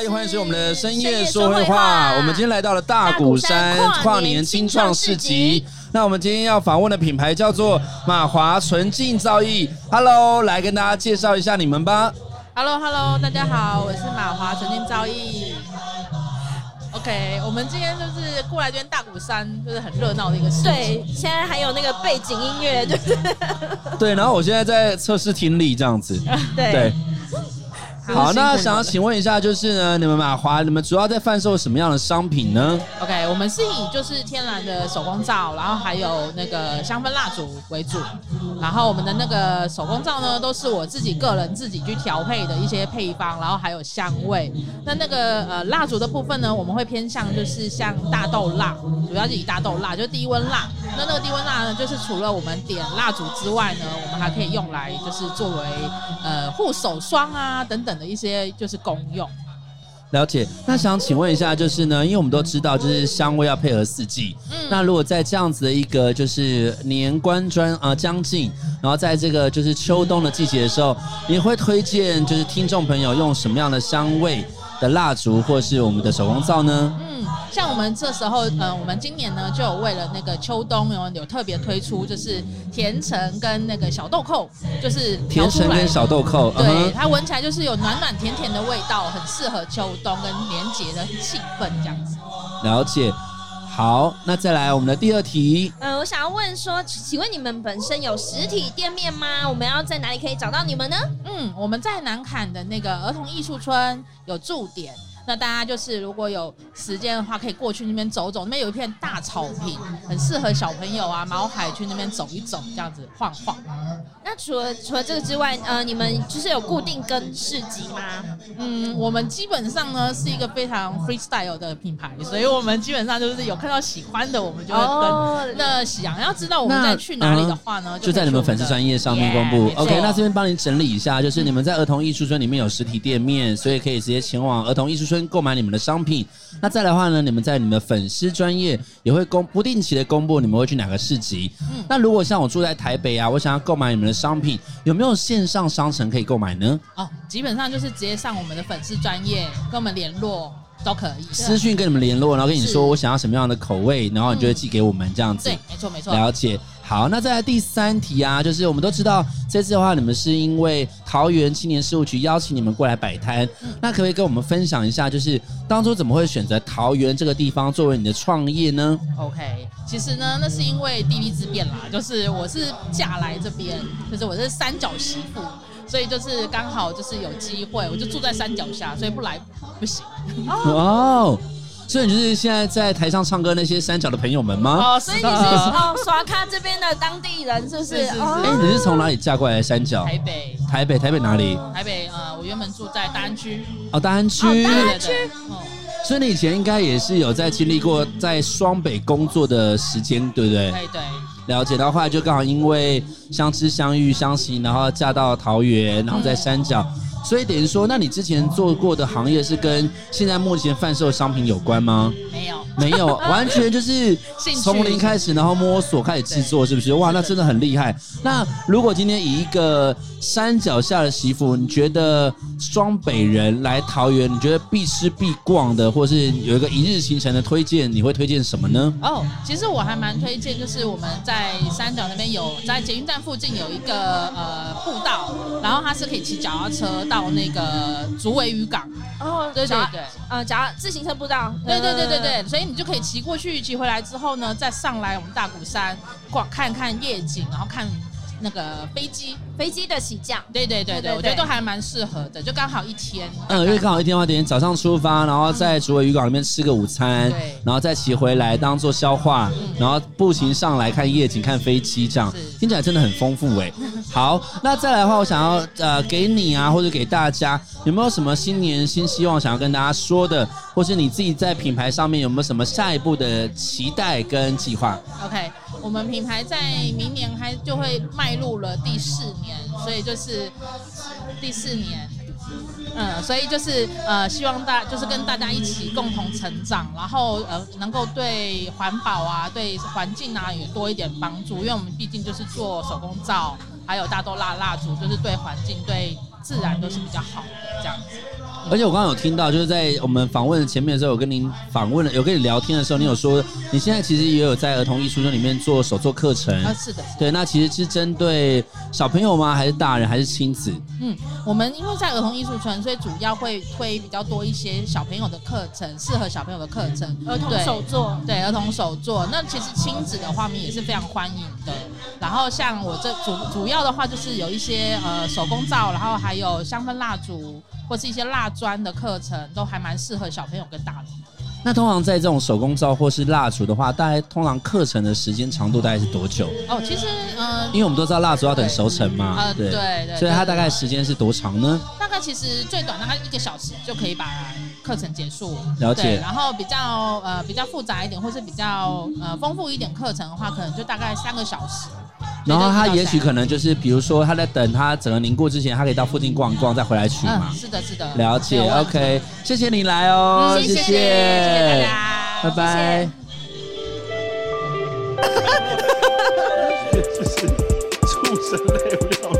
大家欢迎收听我们的深夜说会话。我们今天来到了大鼓山跨年新创市集。那我们今天要访问的品牌叫做马华纯净造艺。Hello，来跟大家介绍一下你们吧。Hello，Hello，hello, 大家好，我是马华纯净造艺。OK，我们今天就是过来这边大鼓山，就是很热闹的一个市集。对，现在还有那个背景音乐，就是。对，然后我现在在测试听力，这样子。对。对好，那想要请问一下，就是呢，你们马华，你们主要在贩售什么样的商品呢？OK，我们是以就是天然的手工皂，然后还有那个香氛蜡烛为主，然后我们的那个手工皂呢，都是我自己个人自己去调配的一些配方，然后还有香味。那那个呃蜡烛的部分呢，我们会偏向就是像大豆蜡，主要是以大豆蜡，就是低温蜡。那那个低温蜡呢，就是除了我们点蜡烛之外呢，我们还可以用来就是作为呃护手霜啊等等。的一些就是功用，了解。那想请问一下，就是呢，因为我们都知道，就是香味要配合四季。嗯，那如果在这样子的一个就是年关专啊将近，然后在这个就是秋冬的季节的时候，你会推荐就是听众朋友用什么样的香味的蜡烛，或是我们的手工皂呢？嗯。像我们这时候，呃，我们今年呢就有为了那个秋冬有有特别推出，就是甜橙跟那个小豆蔻，就是甜橙跟小豆蔻，对，嗯、它闻起来就是有暖暖甜甜的味道，很适合秋冬跟年节的气氛这样子。了解，好，那再来我们的第二题。呃，我想要问说，请问你们本身有实体店面吗？我们要在哪里可以找到你们呢？嗯，我们在南坎的那个儿童艺术村有驻点。那大家就是如果有时间的话，可以过去那边走走，那边有一片大草坪，很适合小朋友啊、毛孩去那边走一走，这样子晃晃。那除了除了这个之外，呃，你们就是有固定跟市集吗？嗯，我们基本上呢是一个非常 freestyle 的品牌，所以我们基本上就是有看到喜欢的，我们就会跟。哦、那想要知道我们在去哪里的话呢，就，就在你们粉丝专页上面公布。Yeah, OK，那这边帮你整理一下，就是你们在儿童艺术村里面有实体店面，所以可以直接前往儿童艺术村。购买你们的商品，那再来的话呢，你们在你们的粉丝专业也会公不定期的公布你们会去哪个市集。嗯，那如果像我住在台北啊，我想要购买你们的商品，有没有线上商城可以购买呢？哦，基本上就是直接上我们的粉丝专业跟我们联络都可以，私讯跟你们联络，然后跟你说我想要什么样的口味，然后你就会寄给我们这样子。对，没错没错，了解。好，那再来第三题啊，就是我们都知道这次的话，你们是因为桃园青年事务局邀请你们过来摆摊，嗯、那可不可以跟我们分享一下，就是当初怎么会选择桃园这个地方作为你的创业呢？OK，其实呢，那是因为地利之便啦，就是我是嫁来这边，就是我是三角媳妇，所以就是刚好就是有机会，我就住在山脚下，所以不来不行。哦。所以你就是现在在台上唱歌那些三角的朋友们吗？哦，所以你是哦，刷卡这边的当地人是不是？哎、欸，你是从哪里嫁过来的山脚？台北。台北，台北哪里？台北，呃，我原本住在大安区。哦，大安区。哦，大安区。哦，所以你以前应该也是有在经历过在双北工作的时间，对不对？对对。了解，然后后来就刚好因为相知相遇相惜，然后嫁到桃园，然后在山脚。嗯所以等于说，那你之前做过的行业是跟现在目前贩售的商品有关吗？没有，没有，完全就是从零开始，然后摸索开始制作，是不是？哇，那真的很厉害。那如果今天以一个山脚下的媳妇，你觉得双北人来桃园，你觉得必吃必逛的，或是有一个一日行程的推荐，你会推荐什么呢？哦，其实我还蛮推荐，就是我们在三角那边有在捷运站附近有一个呃步道，然后它是可以骑脚踏车到那个竹围渔港。哦，对对对，呃，脚自行车步道。对对对对对，所以你就可以骑过去，骑回来之后呢，再上来我们大鼓山逛看看夜景，然后看。那个飞机，飞机的起降，对对对对，我觉得都还蛮适合的，就刚好一天。嗯，因为刚好一天的话，等于早上出发，然后在竹围渔港里面吃个午餐，对，然后再骑回来当做消化，然后步行上来看夜景、看飞机，这样听起来真的很丰富哎。好，那再来的话，我想要呃给你啊，或者给大家，有没有什么新年新希望想要跟大家说的，或是你自己在品牌上面有没有什么下一步的期待跟计划？OK。我们品牌在明年还就会迈入了第四年，所以就是第四年，嗯，所以就是呃，希望大就是跟大家一起共同成长，然后呃，能够对环保啊、对环境啊也多一点帮助，因为我们毕竟就是做手工皂，还有大豆蜡蜡烛，就是对环境、对自然都是比较好的这样子。而且我刚刚有听到，就是在我们访问前面的时候，有跟您访问了，有跟你聊天的时候，你有说你现在其实也有在儿童艺术村里面做手作课程。啊，是的，对，那其实是针对小朋友吗？还是大人？还是亲子？嗯，我们因为在儿童艺术村，所以主要会推比较多一些小朋友的课程，适合小朋友的课程，儿童手作，对，儿童手作。那其实亲子的画面也是非常欢迎的。然后像我这主主要的话，就是有一些呃手工皂，然后还有香氛蜡烛。或是一些蜡砖的课程，都还蛮适合小朋友跟大人。那通常在这种手工皂或是蜡烛的话，大概通常课程的时间长度大概是多久？哦，其实呃，因为我们都知道蜡烛要等熟成嘛，呃，对对，对，所以它大概时间是多长呢？大概其实最短大概一个小时就可以把课程结束。了解。然后比较呃比较复杂一点，或是比较呃丰富一点课程的话，可能就大概三个小时。然后他也许可能就是，比如说他在等他整个凝固之前，他可以到附近逛一逛，再回来取嘛。嗯，是的，是的。了解，OK，谢谢你来哦，谢谢，谢谢大家，拜拜。这是畜生类，不要。